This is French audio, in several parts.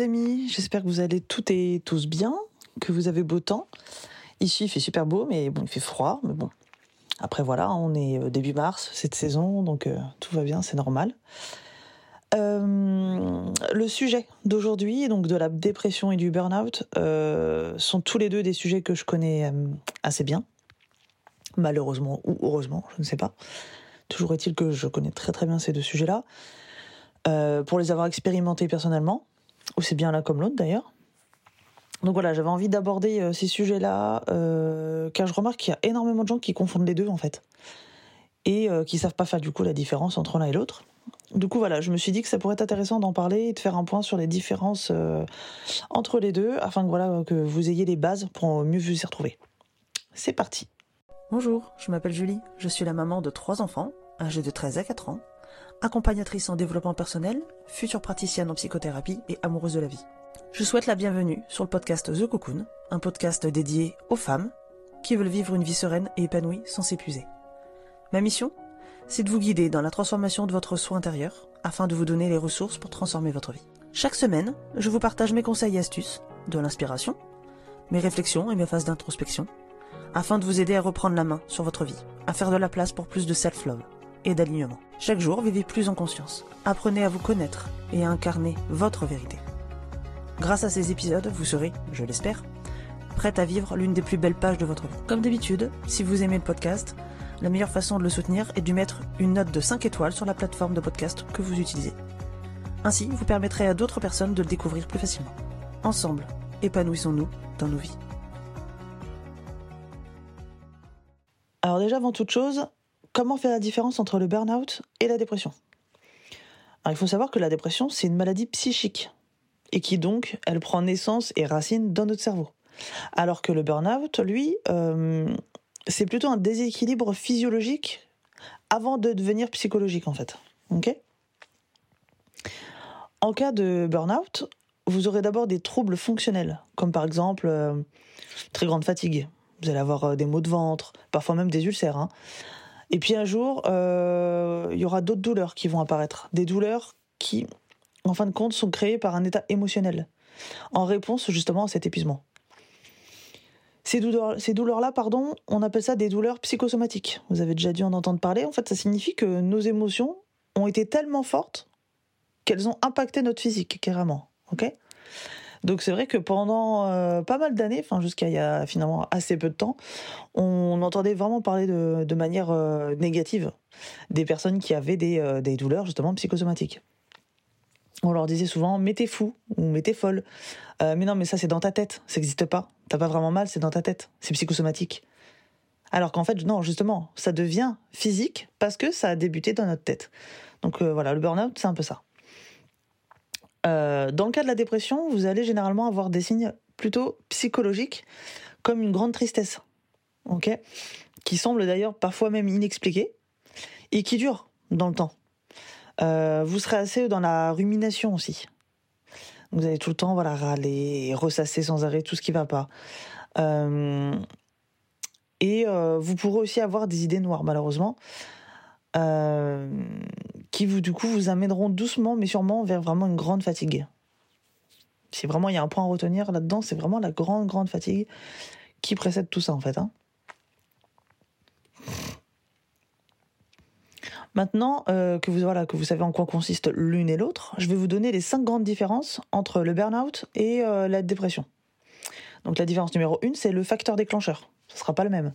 amis, j'espère que vous allez toutes et tous bien, que vous avez beau temps. Ici il fait super beau, mais bon, il fait froid, mais bon. Après voilà, on est euh, début mars, cette saison, donc euh, tout va bien, c'est normal. Euh, le sujet d'aujourd'hui, donc de la dépression et du burn-out, sont tous les deux des sujets que je connais assez bien. Malheureusement ou heureusement, je ne sais pas. Toujours est-il que je connais très très bien ces deux sujets-là. Pour les avoir expérimentés personnellement, aussi bien l'un comme l'autre d'ailleurs. Donc voilà, j'avais envie d'aborder euh, ces sujets-là, euh, car je remarque qu'il y a énormément de gens qui confondent les deux en fait, et qui savent pas faire du coup la différence entre l'un et l'autre. Du coup voilà, je me suis dit que ça pourrait être intéressant d'en parler et de faire un point sur les différences entre les deux, afin que voilà que vous ayez les bases pour mieux vous y retrouver. C'est parti. Bonjour, je m'appelle Julie, je suis la maman de trois enfants, âgés de 13 à 4 ans, accompagnatrice en développement personnel, future praticienne en psychothérapie et amoureuse de la vie. Je souhaite la bienvenue sur le podcast The Cocoon, un podcast dédié aux femmes qui veulent vivre une vie sereine et épanouie sans s'épuiser. Ma mission C'est de vous guider dans la transformation de votre soi intérieur afin de vous donner les ressources pour transformer votre vie. Chaque semaine, je vous partage mes conseils et astuces, de l'inspiration, mes réflexions et mes phases d'introspection, afin de vous aider à reprendre la main sur votre vie, à faire de la place pour plus de self-love et d'alignement. Chaque jour, vivez plus en conscience. Apprenez à vous connaître et à incarner votre vérité. Grâce à ces épisodes, vous serez, je l'espère, prête à vivre l'une des plus belles pages de votre vie. Comme d'habitude, si vous aimez le podcast, la meilleure façon de le soutenir est de mettre une note de 5 étoiles sur la plateforme de podcast que vous utilisez. Ainsi, vous permettrez à d'autres personnes de le découvrir plus facilement. Ensemble, épanouissons-nous dans nos vies. Alors déjà, avant toute chose, Comment faire la différence entre le burn-out et la dépression? Il faut savoir que la dépression, c'est une maladie psychique et qui donc, elle prend naissance et racine dans notre cerveau. Alors que le burn-out, lui, euh, c'est plutôt un déséquilibre physiologique avant de devenir psychologique en fait. En cas de burn-out, vous aurez d'abord des troubles fonctionnels, comme par exemple euh, très grande fatigue. Vous allez avoir euh, des maux de ventre, parfois même des ulcères. Hein. Et puis un jour, euh, il y aura d'autres douleurs qui vont apparaître. Des douleurs qui, en fin de compte, sont créées par un état émotionnel, en réponse justement à cet épuisement. Ces douleurs, ces douleurs-là, pardon, on appelle ça des douleurs psychosomatiques. Vous avez déjà dû en entendre parler. En fait, ça signifie que nos émotions ont été tellement fortes qu'elles ont impacté notre physique, carrément. Ok? Donc c'est vrai que pendant euh, pas mal d'années, jusqu'à il y a finalement assez peu de temps, on entendait vraiment parler de, manière euh, négative des personnes qui avaient des, euh, des, douleurs justement psychosomatiques. On leur disait souvent t'es fou ou t'es folle. mais non mais ça c'est dans ta tête, ça n'existe pas. T'as pas vraiment mal, c'est dans ta tête, c'est psychosomatique. Alors qu'en fait non justement, ça devient physique parce que ça a débuté dans notre tête. Donc voilà, le burn-out c'est un peu ça. Euh, dans le cas de la dépression, vous allez généralement avoir des signes plutôt psychologiques, comme une grande tristesse, ok, qui semble d'ailleurs parfois même inexpliquée et qui dure dans le temps. Euh, vous serez assez dans la rumination aussi. Vous allez tout le temps voilà râler, ressasser sans arrêt tout ce qui va pas. Euh, et vous pourrez aussi avoir des idées noires malheureusement qui vous, du coup, vous amèneront doucement, mais sûrement vers vraiment une grande fatigue. Si vraiment il y a un point à retenir là-dedans, c'est vraiment la grande, grande fatigue qui précède tout ça, en fait. Hein. Maintenant euh, que, vous, voilà, que vous savez en quoi consiste l'une et l'autre, je vais vous donner les cinq grandes différences entre le burn-out et euh, la dépression. Donc la différence numéro une, c'est le facteur déclencheur. Ce ne sera pas le même.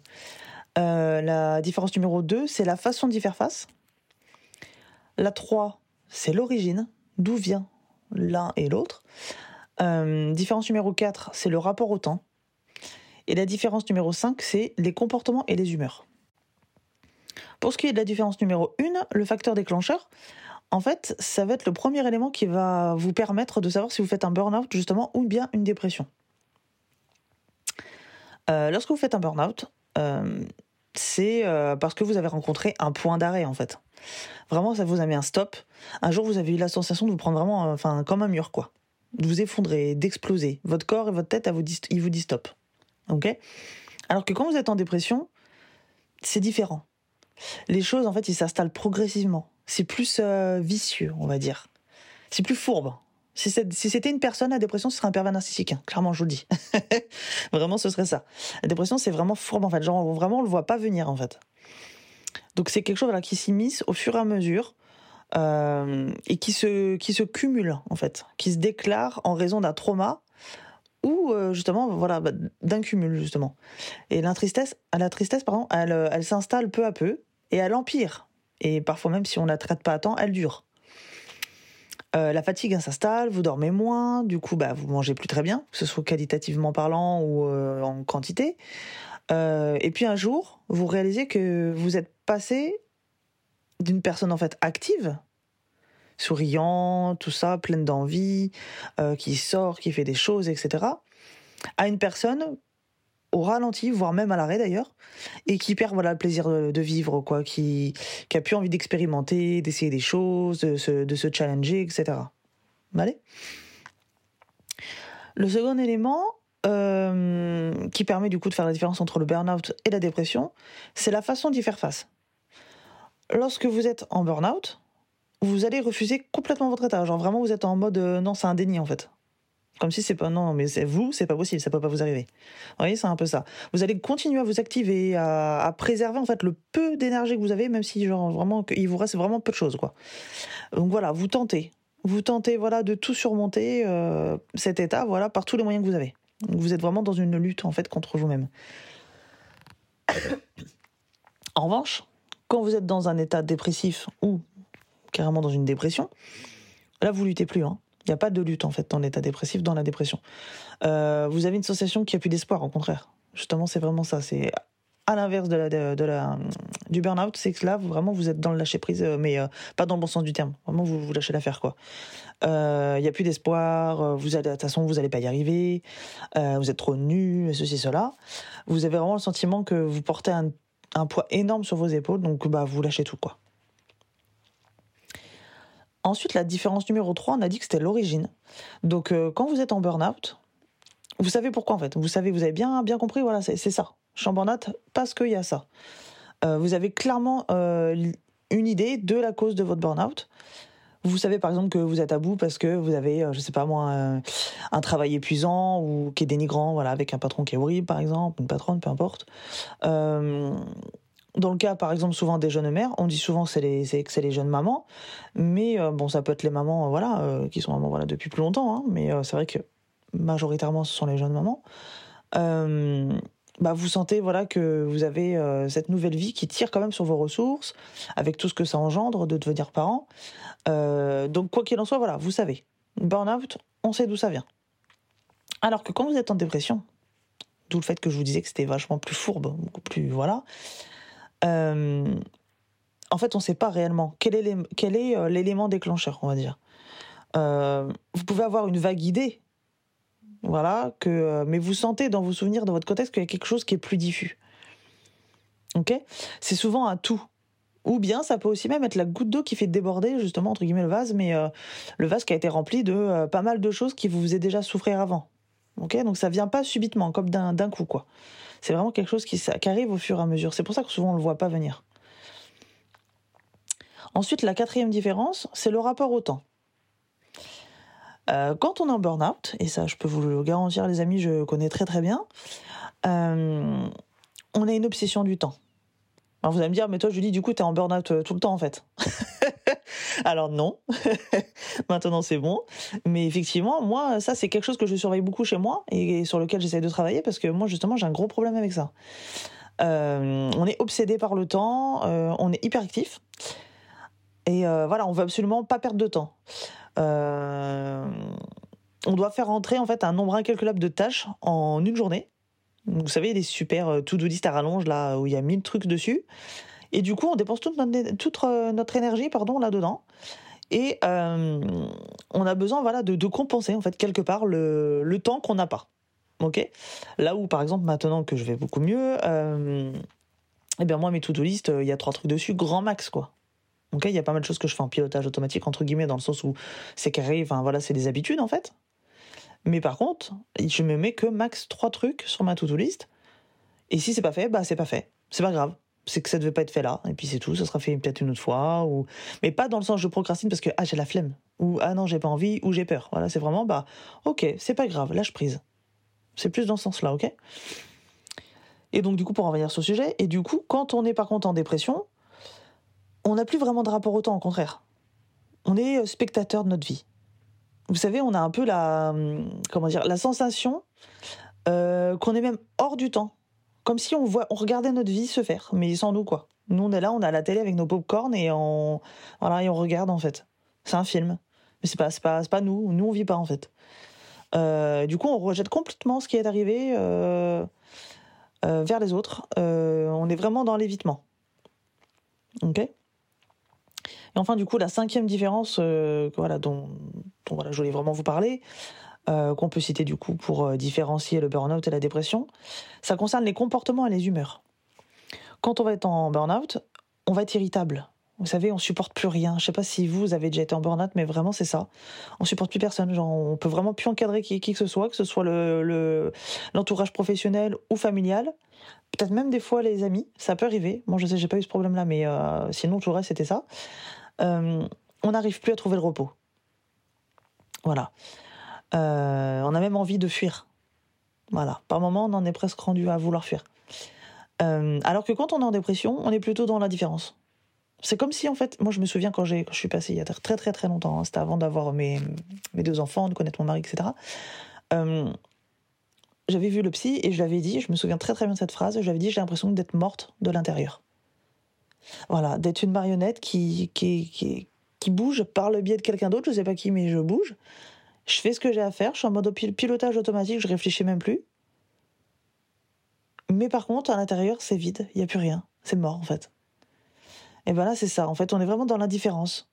Euh, la différence numéro deux, c'est la façon d'y faire face. La 3, c'est l'origine, d'où vient l'un et l'autre. Euh, différence numéro 4, c'est le rapport au temps. Et la différence numéro 5, c'est les comportements et les humeurs. Pour ce qui est de la différence numéro 1, le facteur déclencheur, en fait, ça va être le premier élément qui va vous permettre de savoir si vous faites un burn-out justement ou bien une dépression. Euh, lorsque vous faites un burn-out, euh, c'est parce que vous avez rencontré un point d'arrêt en fait. Vraiment, ça vous a mis un stop. Un jour, vous avez eu la sensation de vous prendre vraiment, enfin, comme un mur, quoi. De vous effondrer, d'exploser. Votre corps et votre tête, vous ils vous disent stop. Ok? Alors que quand vous êtes en dépression, c'est différent. Les choses, en fait, ils s'installent progressivement. C'est plus euh, vicieux, on va dire. C'est plus fourbe. Si c'était une personne, la dépression, ce serait un pervers narcissique. Hein. Clairement, je vous le dis. vraiment, ce serait ça. La dépression, c'est vraiment fourbe, en fait. Genre, vraiment, on le voit pas venir, en fait. Donc, c'est quelque chose qui s'immisce au fur et à mesure euh, et qui se, qui se cumule, en fait. Qui se déclare en raison d'un trauma ou, euh, justement, voilà, bah, d'un cumul, justement. Et la tristesse, la tristesse pardon, elle, elle s'installe peu à peu et elle empire. Et parfois, même si on la traite pas à temps, elle dure. Euh, la fatigue hein, s'installe, vous dormez moins, du coup bah, vous mangez plus très bien, que ce soit qualitativement parlant ou euh, en quantité. Euh, et puis un jour, vous réalisez que vous êtes passé d'une personne en fait active, souriant, tout ça, pleine d'envie, qui sort, qui fait des choses, etc., à une personne au ralenti, voire même à l'arrêt d'ailleurs, et qui perd voilà le plaisir de, vivre, quoi, qui, qui a plus envie d'expérimenter, d'essayer des choses, de se, de se challenger, etc. Allez Le second élément euh, qui permet du coup de faire la différence entre le burn-out et la dépression, c'est la façon d'y faire face. Lorsque vous êtes en burn-out, vous allez refuser complètement votre état. Genre vraiment, vous êtes en mode euh, non, c'est un déni en fait. Comme si c'est pas non, mais c'est vous, c'est pas possible, ça peut pas vous arriver. Vous voyez, c'est un peu ça. Vous allez continuer à vous activer, à, préserver en fait le peu d'énergie que vous avez, même si genre vraiment il vous reste vraiment peu de choses quoi. Donc voilà, vous tentez, vous tentez voilà de tout surmonter euh, cet état voilà par tous les moyens que vous avez. Vous êtes vraiment dans une lutte en fait contre vous-même. en revanche, quand vous êtes dans un état dépressif ou carrément dans une dépression, là vous luttez plus. Hein. Il n'y a pas de lutte en fait dans l'état dépressif, dans la dépression. Euh, vous avez une sensation qui a plus d'espoir, au contraire. Justement, c'est vraiment ça. À l'inverse de la, du burn-out, c'est que là, vraiment, vous êtes dans le lâcher prise, euh, mais euh, pas dans le bon sens du terme. Vraiment, vous, vous lâchez l'affaire, quoi. Il n'y a plus d'espoir, vous allez, de toute façon, vous n'allez pas y arriver, vous êtes trop nu, ceci, cela. Vous avez vraiment le sentiment que vous portez un, poids énorme sur vos épaules, donc bah, vous lâchez tout, quoi. Ensuite, la différence numéro 3, on a dit que c'était l'origine. Donc, euh, quand vous êtes en burn-out, vous savez pourquoi en fait. Vous savez, vous avez bien, bien compris, voilà, c'est ça. Burn-out parce qu'il y a ça. Euh, vous avez clairement euh, une idée de la cause de votre burn-out. Vous savez par exemple que vous êtes à bout parce que vous avez, je sais pas moi, un, travail épuisant ou qui est dénigrant, voilà, avec un patron qui est horrible par exemple, une patronne, peu importe dans le cas, par exemple, souvent des jeunes mères, on dit souvent que c'est les, jeunes mamans, mais euh, bon, ça peut être les mamans, voilà, euh, qui sont mamans voilà depuis plus longtemps, hein, mais euh, c'est vrai que majoritairement ce sont les jeunes mamans. Bah, vous sentez voilà que vous avez cette nouvelle vie qui tire quand même sur vos ressources, avec tout ce que ça engendre de devenir parent. donc quoi qu'il en soit, voilà, vous savez, burn-out, on sait d'où ça vient. Alors que quand vous êtes en dépression, d'où le fait que je vous disais que c'était vachement plus fourbe, beaucoup plus voilà. Euh, en fait, on ne sait pas réellement quel est euh, l'élément déclencheur, on va dire. Euh, vous pouvez avoir une vague idée, voilà, que, mais vous sentez dans vos souvenirs, dans votre contexte, qu'il y a quelque chose qui est plus diffus. Ok? C'est souvent un tout. Ou bien ça peut aussi même être la goutte d'eau qui fait déborder justement entre guillemets le vase, mais le vase qui a été rempli de pas mal de choses qui vous faisaient déjà souffrir avant. Donc ça vient pas subitement, comme d'un coup quoi. C'est vraiment quelque chose qui, arrive au fur et à mesure. C'est pour ça que souvent on ne le voit pas venir. Ensuite, la quatrième différence, c'est le rapport au temps. Euh, quand on est en burn-out, et ça je peux vous le garantir les amis, je connais très très bien, euh, on a une obsession du temps. Alors vous allez me dire, mais toi Julie, du coup, tu es en burn-out euh, tout le temps en fait. Alors non, maintenant c'est bon. Mais effectivement, moi, ça c'est quelque chose que je surveille beaucoup chez moi et sur lequel j'essaie de travailler parce que moi justement j'ai un gros problème avec ça. On est obsédé par le temps, on est hyperactif et voilà, on veut absolument pas perdre de temps. On doit faire rentrer en fait un nombre incalculable de tâches en une journée vous savez, les super euh, to-do list à rallonge, là, où il y a mille trucs dessus. Et du coup, on dépense toute notre, euh, énergie pardon, là-dedans. Et euh, on a besoin voilà, de, de, compenser, en fait, quelque part, le, temps qu'on n'a pas. OK? Là où, par exemple, maintenant que je vais beaucoup mieux, euh, eh bien, moi, mes to-do list, il y a trois trucs dessus, grand max, quoi. OK Il y a pas mal de choses que je fais en pilotage automatique, entre guillemets, dans le sens où c'est carré, enfin, voilà, c'est des habitudes, en fait. Mais par contre, je me mets que max trois trucs sur ma to-do list. Et si c'est pas fait, bah c'est pas fait. C'est pas grave. c'est que ça devait pas être fait là, et puis c'est tout, ça sera fait peut-être une autre fois, ou mais pas dans le sens je procrastine parce que ah j'ai la flemme, ou ah non j'ai pas envie, ou j'ai peur. Voilà, c'est vraiment bah ok, c'est pas grave, lâche prise. C'est plus dans ce sens-là, ok? Et donc du coup pour en revenir sur le sujet, et du coup quand on est par contre en dépression, on n'a plus vraiment de rapport au temps, au contraire. On est spectateur de notre vie. Vous savez, on a un peu la hum, comment dire la sensation euh, qu'on est même hors du temps comme si on, voit, on regardait notre vie se faire, mais sans nous, quoi. Nous, on est là, on a la télé avec nos pop-corn et on, voilà, et on regarde, en fait. C'est un film. Mais c'est pas, pas, pas nous. Nous, on vit pas, en fait. Euh, du coup, on rejette complètement ce qui est arrivé euh, euh, vers les autres. on est vraiment dans l'évitement. Ok? Et enfin, du coup, la cinquième différence voilà, dont, voilà, je voulais vraiment vous parler, euh, qu'on peut citer du coup pour euh, différencier le burn-out et la dépression, ça concerne les comportements et les humeurs. Quand on va être en burn-out, on va être irritable. Vous savez, on supporte plus rien. Je sais pas si vous avez déjà été en burn-out, mais vraiment c'est ça. On supporte plus personne. Genre, on peut vraiment plus encadrer qui, que ce soit, que ce soit le l'entourage professionnel ou familial. Peut-être même des fois les amis. Ça peut arriver. Moi, je sais, j'ai pas eu ce problème-là, mais euh, sinon tout le reste c'était ça. On n'arrive plus à trouver le repos. Voilà. Euh, on a même envie de fuir. Voilà. Par moment, on en est presque rendu à vouloir fuir. Euh, alors que quand on est en dépression, on est plutôt dans la différence. C'est comme si, en fait, moi je me souviens quand, je suis passée il y a très très très longtemps, hein, c'était avant d'avoir mes, mes deux enfants, de connaître mon mari, etc. Euh, j'avais vu le psy et je l'avais dit, je me souviens très très bien de cette phrase, j'avais dit j'ai l'impression d'être morte de l'intérieur. Voilà, d'être une marionnette qui, qui, qui, qui, bouge par le biais de quelqu'un d'autre, je sais pas qui, mais je bouge. Je fais ce que j'ai à faire, je suis en mode pilotage automatique, je réfléchis même plus. Mais par contre, à l'intérieur, c'est vide, il n'y a plus rien. C'est mort, en fait. Et ben là, c'est ça. En fait, on est vraiment dans l'indifférence.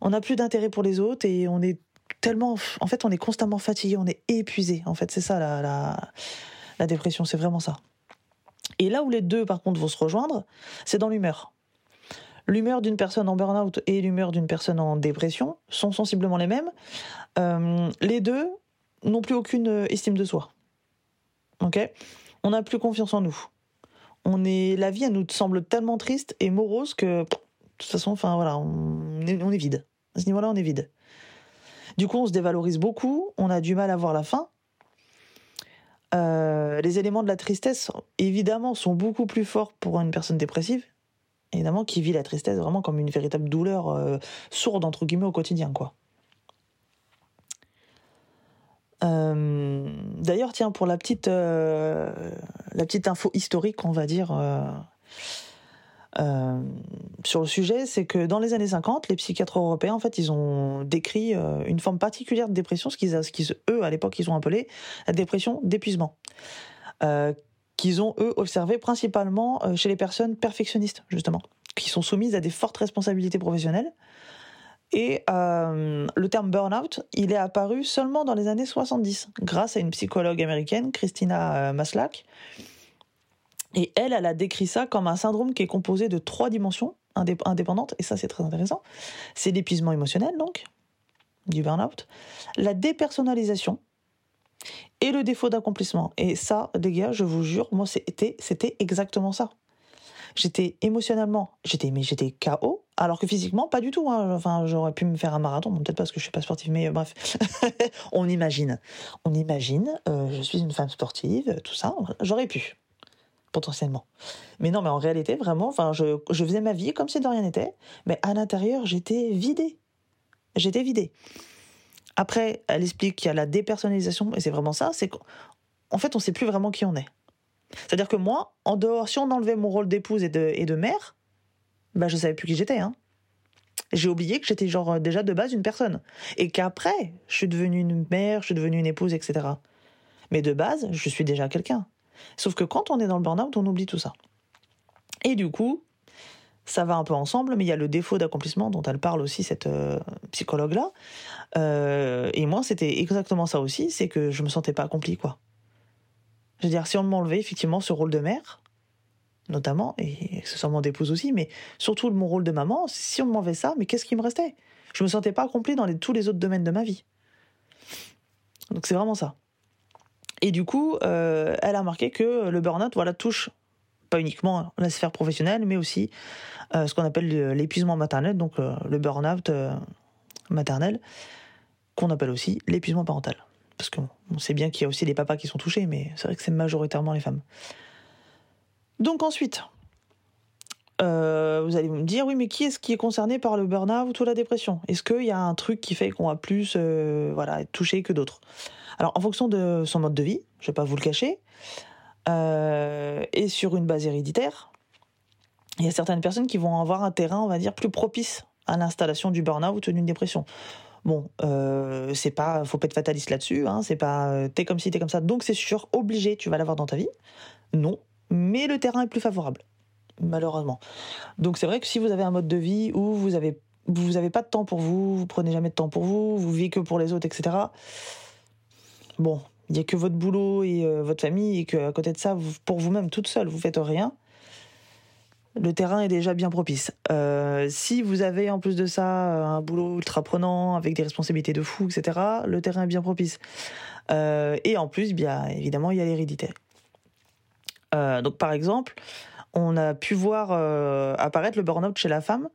On n'a plus d'intérêt pour les autres et on est tellement. En fait, on est constamment fatigué, on est épuisé. En fait, c'est ça la, la, la dépression, c'est vraiment ça. Et là où les deux, par contre, vont se rejoindre, c'est dans l'humeur. L'humeur d'une personne en burn-out et l'humeur d'une personne en dépression sont sensiblement les mêmes. Euh, les deux n'ont plus aucune estime de soi. On n'a plus confiance en nous. On est, la vie, elle nous semble tellement triste et morose que, de toute façon, voilà, on est, on est vide. À ce niveau-là, on est vide. Du coup, on se dévalorise beaucoup, on a du mal à voir la fin. Euh, les éléments de la tristesse, évidemment, sont beaucoup plus forts pour une personne dépressive évidemment, qui vit la tristesse vraiment comme une véritable douleur euh, sourde, entre guillemets, au quotidien, quoi. Euh, d'ailleurs, tiens, pour la petite, euh, la petite info historique, on va dire, sur le sujet, c'est que dans les années 50, les psychiatres européens, en fait, ils ont décrit une forme particulière de dépression, ce qu'ils, eux, à l'époque, ils ont appelé la dépression d'épuisement qu'ils ont, eux, observé principalement euh, chez les personnes perfectionnistes, justement, qui sont soumises à des fortes responsabilités professionnelles. Et euh, le terme burn-out, il est apparu seulement dans les années 70, grâce à une psychologue américaine, Christina euh, Maslach. Et elle, elle a décrit ça comme un syndrome qui est composé de trois dimensions indépendantes, et ça c'est très intéressant. C'est l'épuisement émotionnel, donc, du burn-out, la dépersonnalisation, et le défaut d'accomplissement. Et ça, les gars, je vous jure, moi, c'était, exactement ça. J'étais émotionnellement, j'étais, mais j'étais KO, alors que physiquement, pas du tout. Hein. Enfin, j'aurais pu me faire un marathon, peut-être parce que je suis pas sportive, mais euh, bref, on imagine, on imagine. Euh, je suis une femme sportive, tout ça, j'aurais pu potentiellement. Mais non, mais en réalité, vraiment, enfin, je, je faisais ma vie comme si de rien n'était, mais à l'intérieur, j'étais vidée. J'étais vidée. Après, elle explique qu'il y a la dépersonnalisation, et c'est vraiment ça, c'est qu'en fait, on ne sait plus vraiment qui on est. C'est-à-dire que moi, en dehors, si on enlevait mon rôle d'épouse et de, mère, bah, je savais plus qui j'étais. Hein. J'ai oublié que j'étais genre euh, déjà de base une personne. Et qu'après, je suis devenue une mère, je suis devenue une épouse, etc. Mais de base, je suis déjà quelqu'un. Sauf que quand on est dans le burn-out, on oublie tout ça. Et du coup, ça va un peu ensemble, mais il y a le défaut d'accomplissement dont elle parle aussi, cette euh, psychologue-là. Euh, et moi, c'était exactement ça aussi, c'est que je me sentais pas accomplie, quoi. Je veux dire, si on m'enlevait effectivement ce rôle de mère, notamment, et accessoirement d'épouse aussi, mais surtout mon rôle de maman, si on m'enlevait ça, mais qu'est-ce qui me restait? Je me sentais pas accomplie dans tous les autres domaines de ma vie. Donc c'est vraiment ça. Et du coup, euh, elle a marqué que le burn-out, voilà, touche pas uniquement la sphère professionnelle, mais aussi ce qu'on appelle l'épuisement maternel, donc le burn-out maternel, qu'on appelle aussi l'épuisement parental. Parce qu'on sait bien qu'il y a aussi les papas qui sont touchés, mais c'est vrai que c'est majoritairement les femmes. Donc ensuite, euh, vous allez me dire, oui, mais qui est-ce qui est concerné par le burn-out ou la dépression? Est-ce qu'il y a un truc qui fait qu'on va plus euh, voilà, être touché que d'autres? Alors, en fonction de son mode de vie, je ne vais pas vous le cacher, euh, et sur une base héréditaire, il y a certaines personnes qui vont avoir un terrain, on va dire, plus propice à l'installation du burn-out ou d'une dépression. Bon, euh, c'est pas, faut pas être fataliste là-dessus. Hein, c'est pas, t'es comme si t'es comme ça, donc c'est sûr, obligé, tu vas l'avoir dans ta vie. Non, mais le terrain est plus favorable malheureusement. Donc c'est vrai que si vous avez un mode de vie où vous avez vous avez pas de temps pour vous, vous prenez jamais de temps pour vous, vous vivez que pour les autres, etc. Bon, il y a que votre boulot et euh, votre famille et que à côté de ça, pour vous-même toute seule, vous faites rien. Le terrain est déjà bien propice. Euh, si vous avez en plus de ça un boulot ultra prenant avec des responsabilités de fou, etc., le terrain est bien propice. Euh, et en plus, bien évidemment, il y a l'hérédité. donc par exemple, on a pu voir euh, apparaître le burn-out chez la femme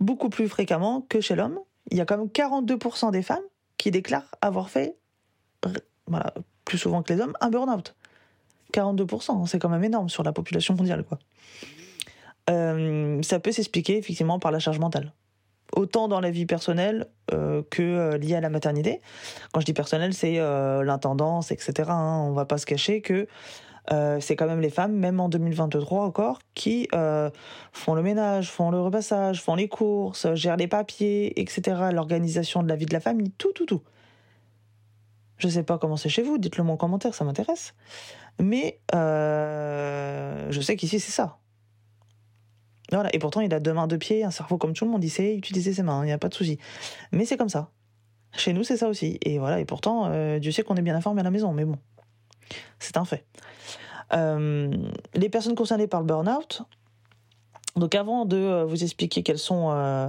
beaucoup plus fréquemment que chez l'homme. Il y a quand même 42% des femmes qui déclarent avoir fait, voilà, plus souvent que les hommes, un burn-out. 42%, c'est quand même énorme sur la population mondiale. Quoi. Euh, ça peut s'expliquer effectivement par la charge mentale. Autant dans la vie personnelle euh, que liée à la maternité. Quand je dis personnelle, c'est l'intendance, etc. Hein. On va pas se cacher que euh, c'est quand même les femmes, même en 2023 encore, qui euh, font le ménage, font le repassage, font les courses, gèrent les papiers, etc., l'organisation de la vie de la famille, tout, tout, tout. Je sais pas comment c'est chez vous, dites-le moi en commentaire, ça m'intéresse. Mais euh, je sais qu'ici c'est ça. Voilà, et pourtant il a deux mains, deux pieds, un cerveau comme tout le monde, il sait utiliser ses mains, il n'y a pas de souci. Mais c'est comme ça. Chez nous, c'est ça aussi. Et voilà, et pourtant, Dieu sait qu'on est bien informé à la maison, mais bon, c'est un fait. Euh, les personnes concernées par le burn-out, donc avant de euh, vous expliquer quels sont euh,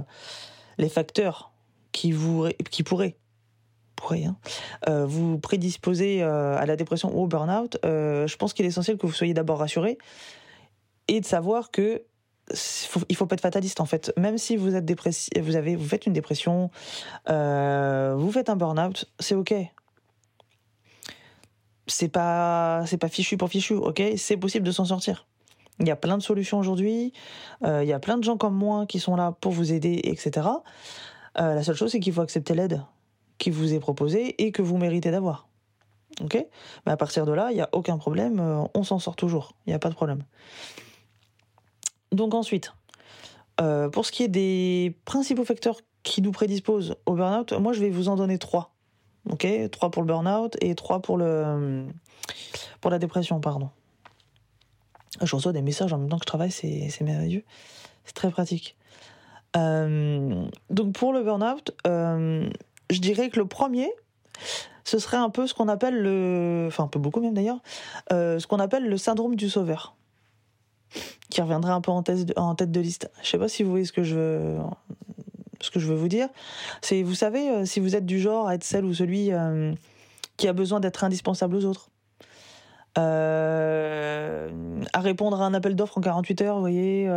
les facteurs qui, vous, qui pourraient, pourraient hein, vous prédisposer à la dépression ou au burn-out, je pense qu'il est essentiel que vous soyez d'abord rassuré et de savoir que faut, il faut pas être fataliste en fait. Même si vous êtes dépressif, vous avez, vous faites une dépression, vous faites un burn-out, c'est ok c'est pas c'est pas fichu pour fichu, ok? C'est possible de s'en sortir. Il y a plein de solutions aujourd'hui. Euh, il y a plein de gens comme moi qui sont là pour vous aider, etc. Euh, la seule chose, c'est qu'il faut accepter l'aide qui vous est proposée et que vous méritez d'avoir. Ok? Mais à partir de là, il n'y a aucun problème. Euh, on s'en sort toujours. Il n'y a pas de problème. Donc ensuite, pour ce qui est des principaux facteurs qui nous prédisposent au burn-out, moi je vais vous en donner trois. Ok, 3 pour le burn-out et 3 pour, le, pour la dépression, pardon. Je reçois des messages en même temps que je travaille, c'est merveilleux. C'est très pratique. Euh, donc pour le burn-out, euh, je dirais que le premier, ce serait un peu ce qu'on appelle le, enfin un peu beaucoup même d'ailleurs, euh, ce qu'on appelle le syndrome du sauveur, qui reviendrait un peu en, tête de liste. Je sais pas si vous voyez ce que je, ce que je veux vous dire, c'est, vous savez, euh, si vous êtes du genre à être celle ou celui euh, qui a besoin d'être indispensable aux autres, euh, à répondre à un appel d'offres en 48 heures, voyez,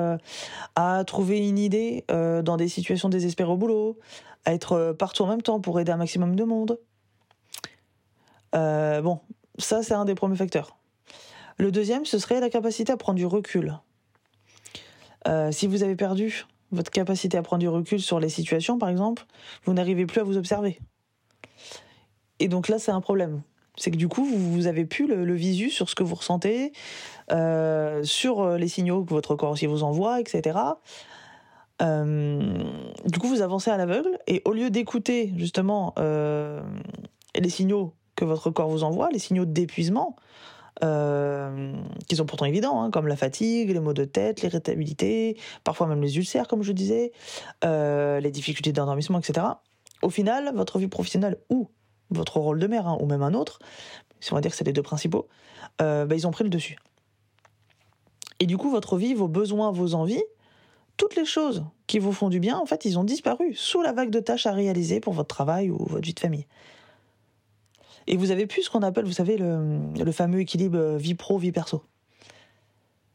à trouver une idée dans des situations désespérées au boulot, à être partout en même temps pour aider un maximum de monde. bon, ça c'est un des premiers facteurs. Le deuxième, ce serait la capacité à prendre du recul. si vous avez perdu votre capacité à prendre du recul sur les situations, par exemple, vous n'arrivez plus à vous observer. Et donc là, c'est un problème. C'est que du coup, vous avez plus le, visu sur ce que vous ressentez, euh, sur euh, les signaux que votre corps aussi vous envoie, etc. Euh, du coup, vous avancez à l'aveugle et au lieu d'écouter justement les signaux que votre corps vous envoie, les signaux d'épuisement, qui sont pourtant évidents, hein, comme la fatigue, les maux de tête, l'irritabilité, parfois même les ulcères, comme je disais, les difficultés d'endormissement, etc. Au final, votre vie professionnelle ou votre rôle de mère, hein, ou même un autre, si on va dire que c'est les deux principaux, euh, bah, ils ont pris le dessus. Et du coup, votre vie, vos besoins, vos envies, toutes les choses qui vous font du bien, en fait, ils ont disparu sous la vague de tâches à réaliser pour votre travail ou votre vie de famille. Et vous avez plus ce qu'on appelle, vous savez, le, fameux équilibre vie pro, vie perso.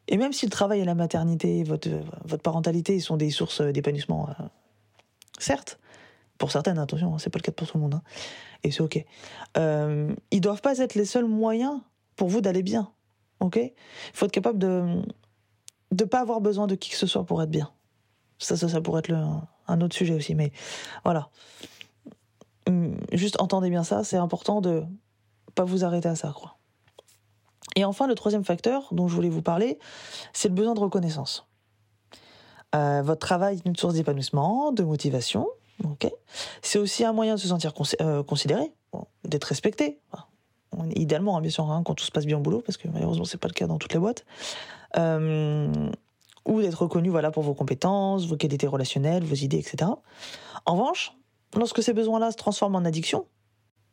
Et même si le travail et la maternité, votre, parentalité sont des sources d'épanouissement, euh, certes, pour certaines, attention, hein, c'est pas le cas pour tout le monde, hein, et c'est ok. Euh, ils doivent pas être les seuls moyens pour vous d'aller bien, ok? Il faut être capable de ne pas avoir besoin de qui que ce soit pour être bien. Ça, ça, ça pourrait être le, un autre sujet aussi, mais voilà. Juste entendez bien ça, c'est important de pas vous arrêter à ça, quoi. Et enfin, le troisième facteur dont je voulais vous parler, c'est le besoin de reconnaissance. Euh, votre travail est une source d'épanouissement, de motivation. Ok c'est aussi un moyen de se sentir euh, considéré, d'être respecté. idéalement, hein, bien sûr, hein, quand tout se passe bien au boulot, parce que malheureusement, c'est pas le cas dans toutes les boîtes. Euh, ou d'être reconnu voilà, pour vos compétences, vos qualités relationnelles, vos idées, etc. En revanche, lorsque ces besoins-là se transforment en addiction,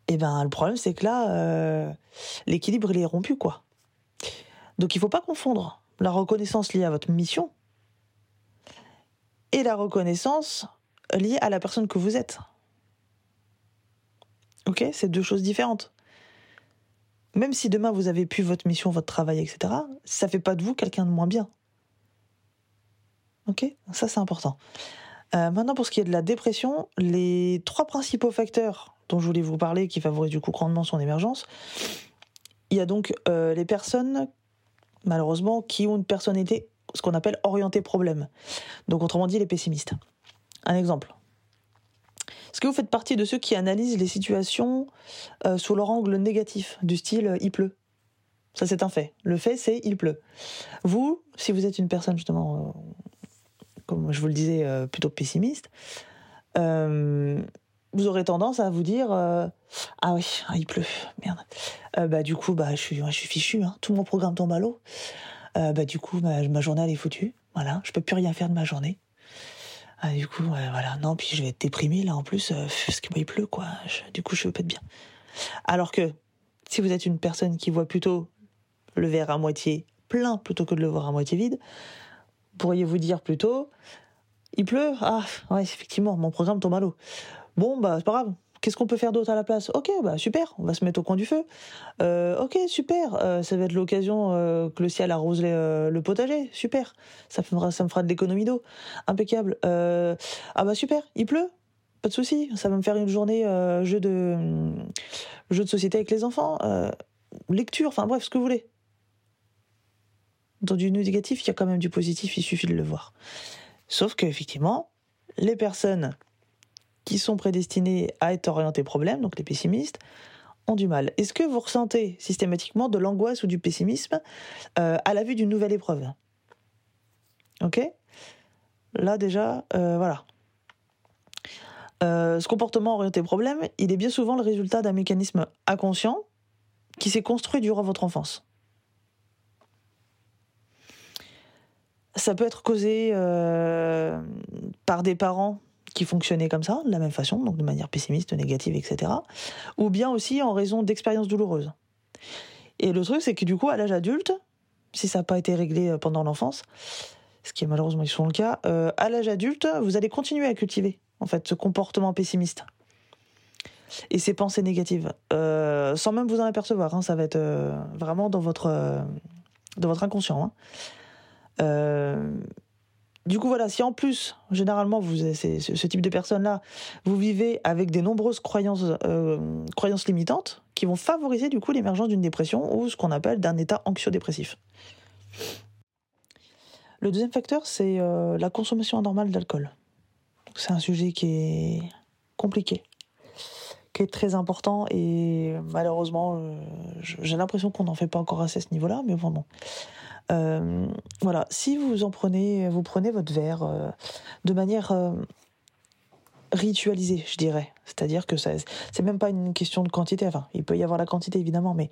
eh ben, le problème, c'est que là, l'équilibre, il est rompu, quoi. Donc il ne faut pas confondre la reconnaissance liée à votre mission et la reconnaissance liée à la personne que vous êtes. Ok C'est deux choses différentes. Même si demain vous avez pu votre mission, votre travail, etc., ça ne fait pas de vous quelqu'un de moins bien. Ok Ça c'est important. Euh, maintenant pour ce qui est de la dépression, les trois principaux facteurs dont je voulais vous parler qui favorisent du coup grandement son émergence, il y a donc euh, les personnes malheureusement, qui ont une personnalité, ce qu'on appelle orientée problème. Donc, autrement dit, les pessimistes. Un exemple. Est-ce que vous faites partie de ceux qui analysent les situations euh, sous leur angle négatif, du style euh, il pleut? Ça, c'est un fait. Le fait, c'est il pleut. Vous, si vous êtes une personne, justement, euh, comme je vous le disais, plutôt pessimiste, vous aurez tendance à vous dire ah oui ah, il pleut merde bah du coup bah je suis fichu hein. tout mon programme tombe à l'eau bah du coup ma, journée elle est foutue voilà je peux plus rien faire de ma journée ah, du coup voilà. Non puis je vais être déprimé là en plus parce que bah, pleut quoi. Du coup je pas être bien. Alors que si vous êtes une personne qui voit plutôt le verre à moitié plein plutôt que de le voir à moitié vide pourriez vous dire plutôt il pleut? Ah ouais effectivement mon programme tombe à l'eau. Bon, bah, c'est pas grave. Qu'est-ce qu'on peut faire d'autre à la place? Ok, bah super, on va se mettre au coin du feu. Euh, ok, super, euh, ça va être l'occasion euh, que le ciel arrose le potager. Super, ça, fera, ça me fera de l'économie d'eau. Impeccable. ah bah super, il pleut Pas de souci, ça va me faire une journée jeu, de, jeu de société avec les enfants. lecture, enfin bref, ce que vous voulez. Dans du négatif, il y a quand même du positif, il suffit de le voir. Sauf qu'effectivement, les personnes qui sont prédestinés à être orientés problème, donc les pessimistes, ont du mal. Est-ce que vous ressentez systématiquement de l'angoisse ou du pessimisme euh, à la vue d'une nouvelle épreuve? Ok? Là déjà, euh, voilà. Euh, ce comportement orienté problème, il est bien souvent le résultat d'un mécanisme inconscient qui s'est construit durant votre enfance. Ça peut être causé par des parents qui fonctionnaient comme ça, de la même façon, donc de manière pessimiste, négative, etc. Ou bien aussi en raison d'expériences douloureuses. Et le truc, c'est que du coup, à l'âge adulte, si ça n'a pas été réglé euh, pendant l'enfance, ce qui est malheureusement souvent le cas, euh, à l'âge adulte, vous allez continuer à cultiver en fait ce comportement pessimiste et ces pensées négatives, euh, sans même vous en apercevoir. Hein, ça va être vraiment dans votre dans votre inconscient. Hein. Du coup, voilà, si en plus, généralement, vous, ce, type de personnes-là, vous vivez avec des nombreuses croyances, euh, croyances limitantes qui vont favoriser du coup l'émergence d'une dépression ou ce qu'on appelle d'un état anxio-dépressif. Le deuxième facteur, c'est euh, la consommation anormale d'alcool. C'est un sujet qui est compliqué, qui est très important et malheureusement, euh, j'ai l'impression qu'on n'en fait pas encore assez à ce niveau-là, mais bon, euh, voilà, si vous en prenez, vous prenez votre verre euh, de manière euh, ritualisée, je dirais. C'est-à-dire que ça, c'est même pas une question de quantité. Enfin, il peut y avoir la quantité évidemment, mais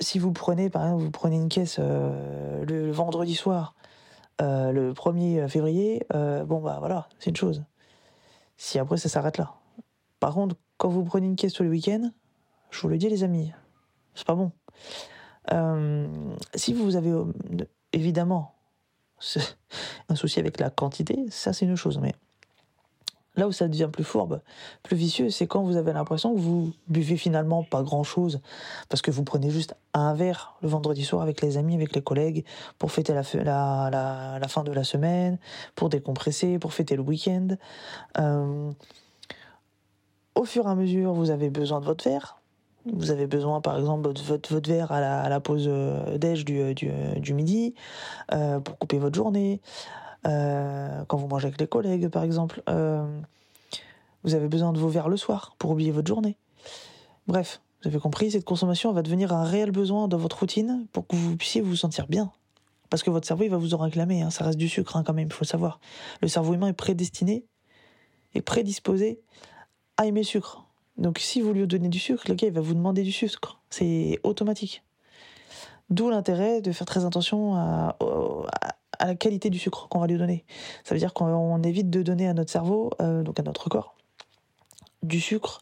si vous prenez, par exemple, vous prenez une caisse le vendredi soir, le 1er février, bon bah voilà, c'est une chose. Si après ça s'arrête là. Par contre, quand vous prenez une caisse tous les week-ends, je vous le dis les amis, c'est pas bon. Euh, si vous avez euh, évidemment un souci avec la quantité, ça c'est une chose, mais Là où ça devient plus fourbe, plus vicieux, c'est quand vous avez l'impression que vous buvez finalement pas grand-chose, parce que vous prenez juste un verre le vendredi soir avec les amis, avec les collègues, pour fêter la, fin de la semaine, pour décompresser, pour fêter le week-end. Euh, au fur et à mesure, vous avez besoin de votre verre. Vous avez besoin, par exemple, de votre, verre à la, pause euh, déj du, du, du midi, euh, pour couper votre journée. Euh, quand vous mangez avec les collègues, par exemple. Euh, vous avez besoin de vos verres le soir pour oublier votre journée. Bref, vous avez compris, cette consommation va devenir un réel besoin dans votre routine pour que vous puissiez vous sentir bien. Parce que votre cerveau, il va vous en réclamer. Hein. Ça reste du sucre, hein, quand même, il faut le savoir. Le cerveau humain est prédestiné, est prédisposé à aimer le sucre. Donc, si vous lui donnez du sucre, le gars, il va vous demander du sucre. C'est automatique. D'où l'intérêt de faire très attention à, la qualité du sucre qu'on va lui donner. Ça veut dire qu'on évite de donner à notre cerveau, euh, donc à notre corps, du sucre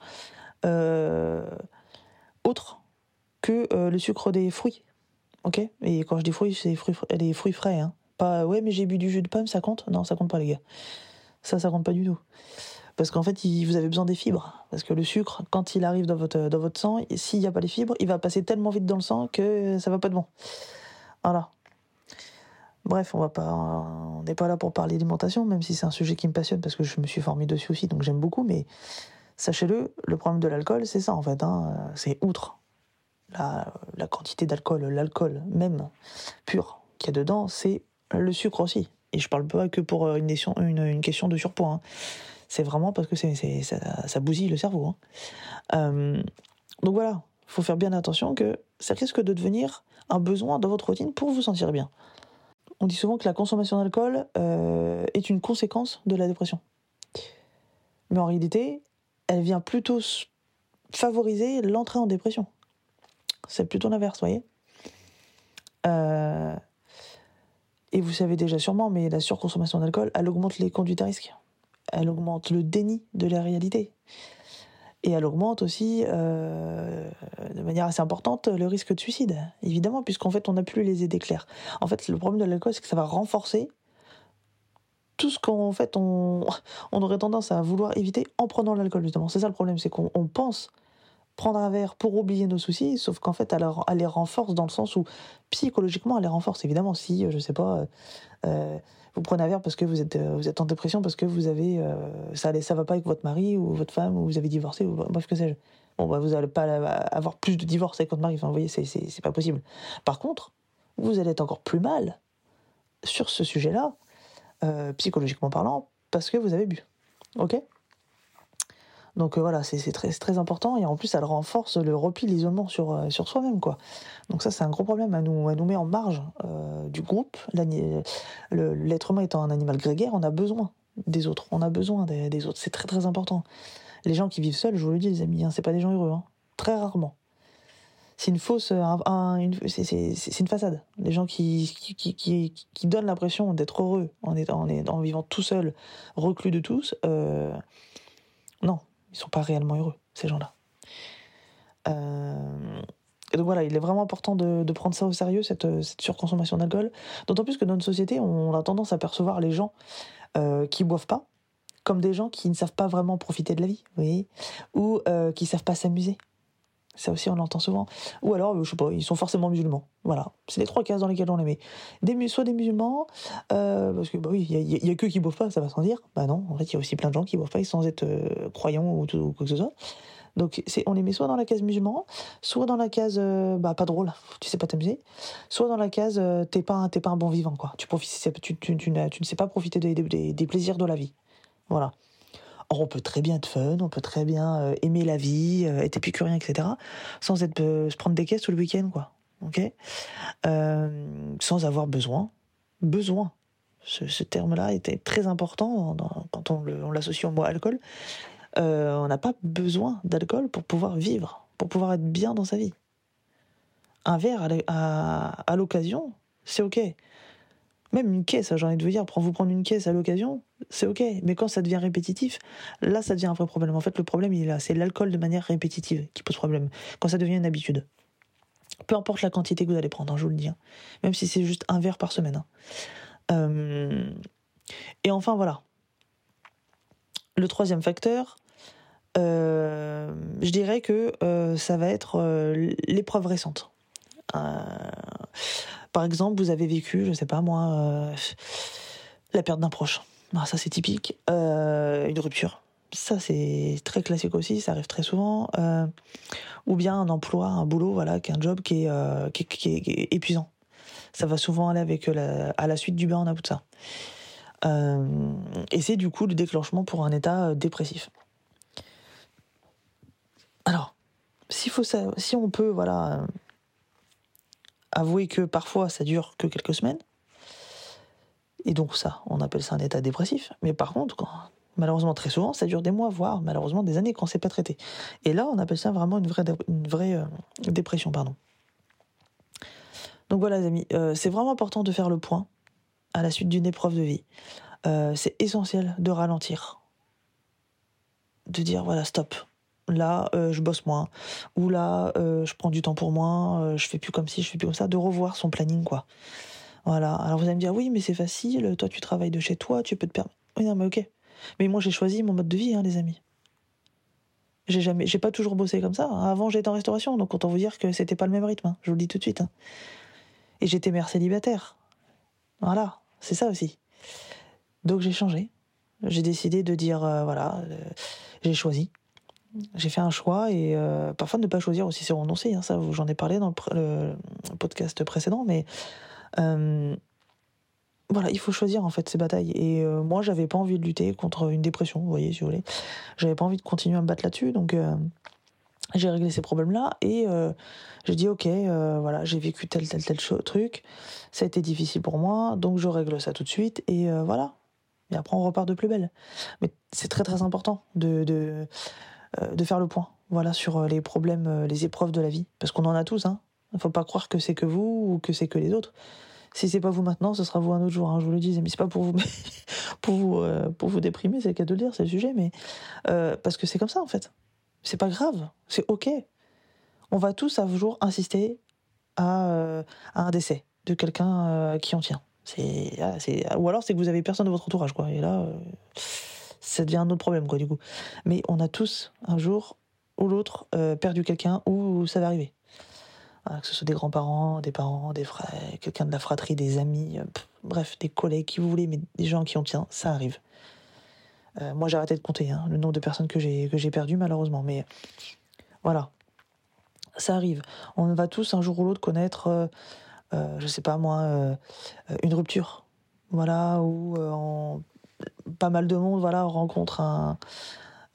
euh, autre que euh, le sucre des fruits. Ok? Et quand je dis fruits, c'est fruits, les fruits frais. Hein. Pas ouais, mais j'ai bu du jus de pomme, ça compte? Non, ça compte pas, les gars. Ça, ça compte pas du tout. Parce qu'en fait, vous avez besoin des fibres. Parce que le sucre, quand il arrive dans votre, dans votre sang, s'il n'y a pas les fibres, il va passer tellement vite dans le sang que ça va pas de bon. Voilà. Bref, on n'est pas là pour parler d'alimentation, même si c'est un sujet qui me passionne parce que je me suis formé dessus aussi, donc j'aime beaucoup. Mais sachez-le, le problème de l'alcool, c'est ça en fait. Hein, c'est outre la, la quantité d'alcool, l'alcool même pur qu'il y a dedans, c'est le sucre aussi. Et je parle pas que pour une question, une, une question de surpoids. Hein. C'est vraiment parce que ça, bousille le cerveau. Hein. Euh, donc voilà, il faut faire bien attention que ça risque de devenir un besoin dans votre routine pour vous sentir bien on dit souvent que la consommation d'alcool euh, est une conséquence de la dépression. Mais en réalité, elle vient plutôt favoriser l'entrée en dépression. C'est plutôt l'inverse, voyez euh, Et vous savez déjà sûrement, mais la surconsommation d'alcool, elle augmente les conduites à risque. Elle augmente le déni de la réalité. Et elle augmente aussi, euh, de manière assez importante, le risque de suicide, évidemment, puisqu'en fait, on n'a plus les idées claires. En fait, le problème de l'alcool, c'est que ça va renforcer tout ce qu'en fait, on, aurait tendance à vouloir éviter en prenant l'alcool, justement. C'est ça le problème, c'est qu'on pense prendre un verre pour oublier nos soucis, sauf qu'en fait, elle, les renforce dans le sens où, psychologiquement, elle les renforce. Évidemment, si, je sais pas... Euh, vous prenez un verre parce que vous êtes, euh, vous êtes en dépression, parce que vous avez, euh, ça, ça va pas avec votre mari ou votre femme, ou vous avez divorcé, ou bref, que sais-je. Bon, bah, vous n'allez pas avoir plus de divorces avec votre mari, vous voyez, c'est pas possible. Par contre, vous allez être encore plus mal sur ce sujet-là, euh, psychologiquement parlant, parce que vous avez bu. Ok? Donc euh, voilà, c'est très, très important et en plus, elle renforce le repli, l'isolement sur, euh, sur soi-même. quoi. Donc ça, c'est un gros problème. Elle nous, nous met en marge euh, du groupe. L'être humain étant un animal grégaire, on a besoin des autres. On a besoin des, autres. C'est très très important. Les gens qui vivent seuls, je vous le dis, les amis, hein, c'est pas des gens heureux. Hein. Très rarement. C'est une fausse, un, une, c'est une façade. Les gens qui, qui, qui, qui, donnent l'impression d'être heureux en, étant, en, vivant tout seul, reclus de tous, non, ils sont pas réellement heureux, ces gens-là. Euh, et donc voilà, il est vraiment important de, prendre ça au sérieux, cette, cette surconsommation d'alcool. D'autant plus que dans notre société, on a tendance à percevoir les gens euh, qui boivent pas comme des gens qui ne savent pas vraiment profiter de la vie, ou euh, qui savent pas s'amuser. Ça aussi, on l'entend souvent. Ou alors, je sais pas, ils sont forcément musulmans. Voilà. C'est les trois cases dans lesquelles on les met. Des, soit des musulmans, euh, parce que, bah oui, il y, a que qui boivent pas, ça va sans dire. Bah non, en fait, il y a aussi plein de gens qui boivent pas sans être euh, croyants ou, tout, ou quoi que ce soit. Donc, on les met soit dans la case musulman, soit dans la case, euh, bah, pas drôle, tu sais pas t'amuser, soit dans la case, euh, t'es pas, pas un bon vivant, quoi. Tu, profites, tu, tu, tu, ne sais pas profiter des plaisirs de la vie. Voilà. Or, on peut très bien être fun, on peut très bien euh, aimer la vie, euh, être épicurien, etc., sans être, euh, se prendre des caisses tout le week-end, quoi. Ok? Sans avoir besoin. Besoin. Ce, terme-là était très important quand on l'associe au mot alcool. On n'a pas besoin d'alcool pour pouvoir vivre, pour pouvoir être bien dans sa vie. Un verre à l'occasion, c'est ok. Même une caisse, j'ai envie de vous dire, vous prendre une caisse à l'occasion, c'est ok. Mais quand ça devient répétitif, là, ça devient un vrai problème. En fait, le problème, il est là. C'est l'alcool de manière répétitive qui pose problème. Quand ça devient une habitude. Peu importe la quantité que vous allez prendre, hein, je vous le dis. Hein. Même si c'est juste un verre par semaine. Hein. Euh... Et enfin, voilà. Le troisième facteur, euh, je dirais que euh, ça va être l'épreuve récente. Par exemple, vous avez vécu, je sais pas moi, la perte d'un proche. Ah, ça c'est typique. une rupture. Ça c'est très classique aussi, ça arrive très souvent. ou bien un emploi, un boulot, voilà, qui job qui est, qui, est, épuisant. Ça va souvent aller avec à la suite du burn-out, ça. et c'est du coup le déclenchement pour un état dépressif. Alors, faut ça, si on peut, voilà, euh, avouer que parfois ça dure que quelques semaines, et donc ça, on appelle ça un état dépressif. Mais par contre, malheureusement très souvent, ça dure des mois, voire malheureusement des années quand c'est pas traité. Et là, on appelle ça vraiment une vraie, euh, dépression, pardon. Donc voilà, les amis, euh, c'est vraiment important de faire le point à la suite d'une épreuve de vie. c'est essentiel de ralentir, de dire voilà, stop là euh, je bosse moins. Ou là euh, je prends du temps pour moi euh, je fais plus comme ci je fais plus comme ça. De revoir son planning quoi. Voilà. Alors vous allez me dire oui mais c'est facile toi tu travailles de chez toi tu peux te permettre oui non mais ok. Mais moi j'ai choisi mon mode de vie hein, les amis. J'ai jamais j'ai pas toujours bossé comme ça. Avant j'étais en restauration donc autant vous dire que c'était pas le même rythme hein. je vous le dis tout de suite hein. et j'étais mère célibataire. Voilà. C'est ça aussi. Donc j'ai changé. J'ai décidé de dire voilà j'ai choisi j'ai fait un choix et euh, parfois ne pas choisir aussi c'est renoncer. Hein, ça, j'en ai parlé dans le, podcast précédent, mais euh, voilà, il faut choisir en fait ces batailles. Et euh, moi, j'avais pas envie de lutter contre une dépression, vous voyez, si vous voulez. J'avais pas envie de continuer à me battre là-dessus, donc j'ai réglé ces problèmes-là et j'ai dit ok, voilà, j'ai vécu tel tel tel truc, ça a été difficile pour moi, donc je règle ça tout de suite et voilà. Et après, on repart de plus belle. Mais c'est très très important de, euh, de faire le point voilà, sur euh, les problèmes, euh, les épreuves de la vie. Parce qu'on en a tous. Hein. Il ne faut pas croire que c'est que vous ou que c'est que les autres. Si c'est pas vous maintenant, ce sera vous un autre jour. Hein, je vous le dis, mais c'est pas pour vous, pour vous, déprimer, c'est le cas de le dire, c'est le sujet, mais parce que c'est comme ça en fait. C'est pas grave, c'est ok. On va tous un jour insister à, à un décès de quelqu'un qui en tient. C'est, ah, ou alors c'est que vous avez personne de votre entourage, quoi. Et là, ça devient un autre problème, quoi, du coup. Mais on a tous, un jour ou l'autre, euh, perdu quelqu'un ou ça va arriver. que ce soit des grands-parents, des parents, des frères, quelqu'un de la fratrie, des amis, euh, bref, des collègues, qui vous voulez, mais des gens qui ont tient, ça arrive. Euh, moi, j'ai arrêté de compter hein, le nombre de personnes que j'ai que j'ai perdu malheureusement, mais voilà, ça arrive. On va tous un jour ou l'autre connaître, je sais pas moi, une rupture, voilà, ou en pas mal de monde voilà rencontre un,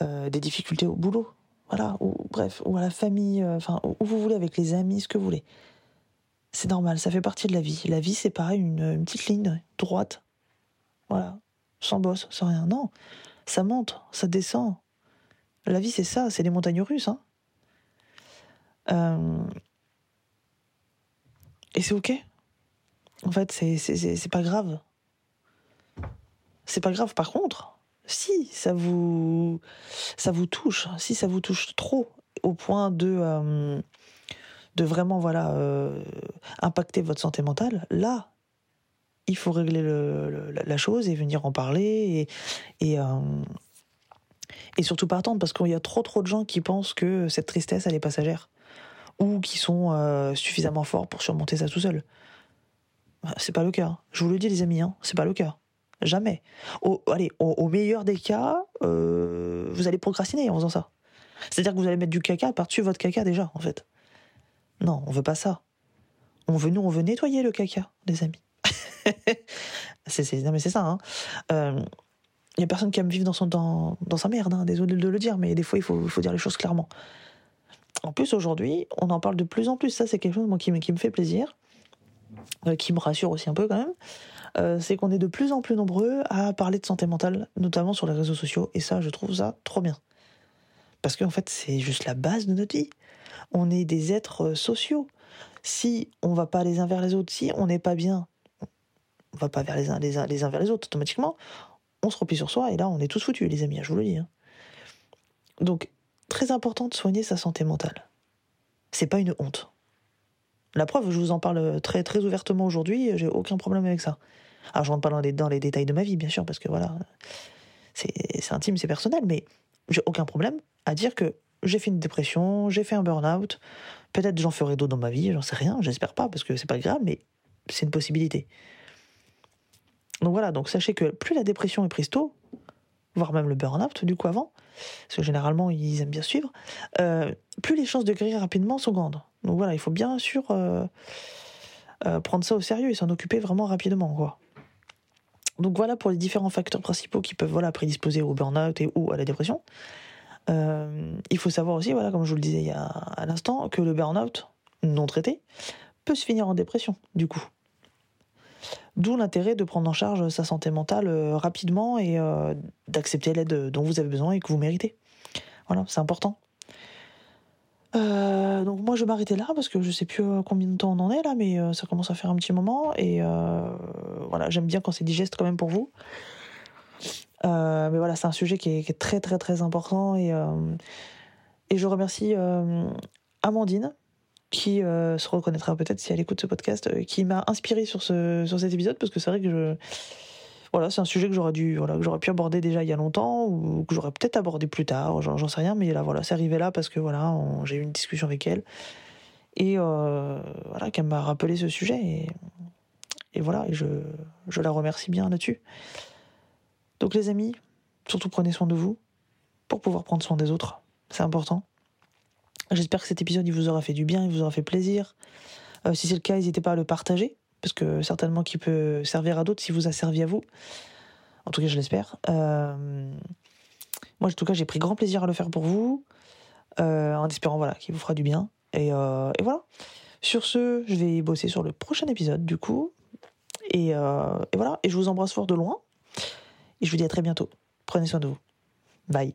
euh, des difficultés au boulot voilà ou bref ou à la famille euh, enfin où vous voulez avec les amis ce que vous voulez. C'est normal ça fait partie de la vie. La vie c'est pareil une, petite ligne droite voilà sans bosse sans rien. Non ça monte ça descend. La vie c'est ça c'est les montagnes russes hein. Euh, et c'est ok. En fait c'est pas grave c'est pas grave. Par contre, si ça vous, ça vous touche, si ça vous touche trop au point de, euh, de vraiment voilà, euh, impacter votre santé mentale, là, il faut régler la chose et venir en parler et, et, euh, et surtout pas attendre parce qu'il y a trop trop de gens qui pensent que cette tristesse elle est passagère ou qui sont suffisamment forts pour surmonter ça tout seul. C'est pas le cas. Je vous le dis les amis, hein, c'est pas le cas. Jamais. Allez, au, meilleur des cas, euh, vous allez procrastiner en faisant ça. C'est-à-dire que vous allez mettre du caca par-dessus votre caca déjà, en fait. Non, on veut pas ça. On veut, nous, on veut nettoyer le caca, les amis. c'est, non, mais c'est ça. Hein. Euh, il y a personne qui aime vivre dans, son, dans, sa merde, hein. désolé de le dire, mais des fois, il faut, faut dire les choses clairement. En plus, aujourd'hui, on en parle de plus en plus. Ça, c'est quelque chose moi, qui, qui me fait plaisir, euh, qui me rassure aussi un peu quand même. Euh, c'est qu'on est de plus en plus nombreux à parler de santé mentale, notamment sur les réseaux sociaux, et ça, je trouve ça trop bien. Parce qu'en fait, c'est juste la base de notre vie. On est des êtres euh, sociaux. Si on va pas les uns vers les autres, si on n'est pas bien, on va pas vers les uns, les uns, vers les autres automatiquement, on se replie sur soi, et là, on est tous foutus, les amis, je vous le dis. Hein. Donc, très important de soigner sa santé mentale. C'est pas une honte. La preuve, je vous en parle très, très ouvertement aujourd'hui, j'ai aucun problème avec ça. Alors, je rentre pas dans les, dans les détails de ma vie, bien sûr, parce que voilà, c'est intime, c'est personnel, mais j'ai aucun problème à dire que j'ai fait une dépression, j'ai fait un burn-out, peut-être j'en ferai d'autres dans ma vie, j'en sais rien, j'espère pas, parce que c'est pas grave, mais c'est une possibilité. Donc voilà, donc sachez que plus la dépression est prise tôt, voire même le burn-out du coup avant, parce que généralement ils aiment bien suivre, euh, plus les chances de guérir rapidement sont grandes. Donc voilà, il faut bien sûr euh, euh, prendre ça au sérieux et s'en occuper vraiment rapidement. Quoi. Donc voilà pour les différents facteurs principaux qui peuvent voilà, prédisposer au burn-out et ou à la dépression. il faut savoir aussi, voilà, comme je vous le disais à l'instant, que le burn-out non traité peut se finir en dépression, du coup. D'où l'intérêt de prendre en charge sa santé mentale euh, rapidement et euh, d'accepter l'aide dont vous avez besoin et que vous méritez. Voilà, c'est important. Euh, donc moi je vais m'arrêter là parce que je sais plus combien de temps on en est là, mais ça commence à faire un petit moment et voilà j'aime bien quand c'est digeste quand même pour vous. mais voilà c'est un sujet qui est, très très très important et et je remercie Amandine qui euh, se reconnaîtra peut-être si elle écoute ce podcast, euh, qui m'a inspiré sur, ce, sur cet épisode, parce que c'est vrai que je... Voilà, c'est un sujet que j'aurais dû, voilà, que j'aurais pu aborder déjà il y a longtemps, ou que j'aurais peut-être abordé plus tard, j'en sais rien, mais là, voilà, c'est arrivé là parce que voilà, j'ai eu une discussion avec elle, et euh, voilà, qu'elle m'a rappelé ce sujet, et, et voilà, et je, je la remercie bien là-dessus. Donc les amis, surtout prenez soin de vous, pour pouvoir prendre soin des autres, c'est important. J'espère que cet épisode il vous aura fait du bien, il vous aura fait plaisir. Euh, si c'est le cas, n'hésitez pas à le partager, parce que certainement qu'il peut servir à d'autres si vous a servi à vous. En tout cas, je l'espère. Euh, moi, en tout cas, j'ai pris grand plaisir à le faire pour vous, euh, en espérant voilà, qu'il vous fera du bien. Et, et, voilà. Sur ce, je vais bosser sur le prochain épisode, du coup. Et voilà. Et je vous embrasse fort de loin. Et je vous dis à très bientôt. Prenez soin de vous. Bye.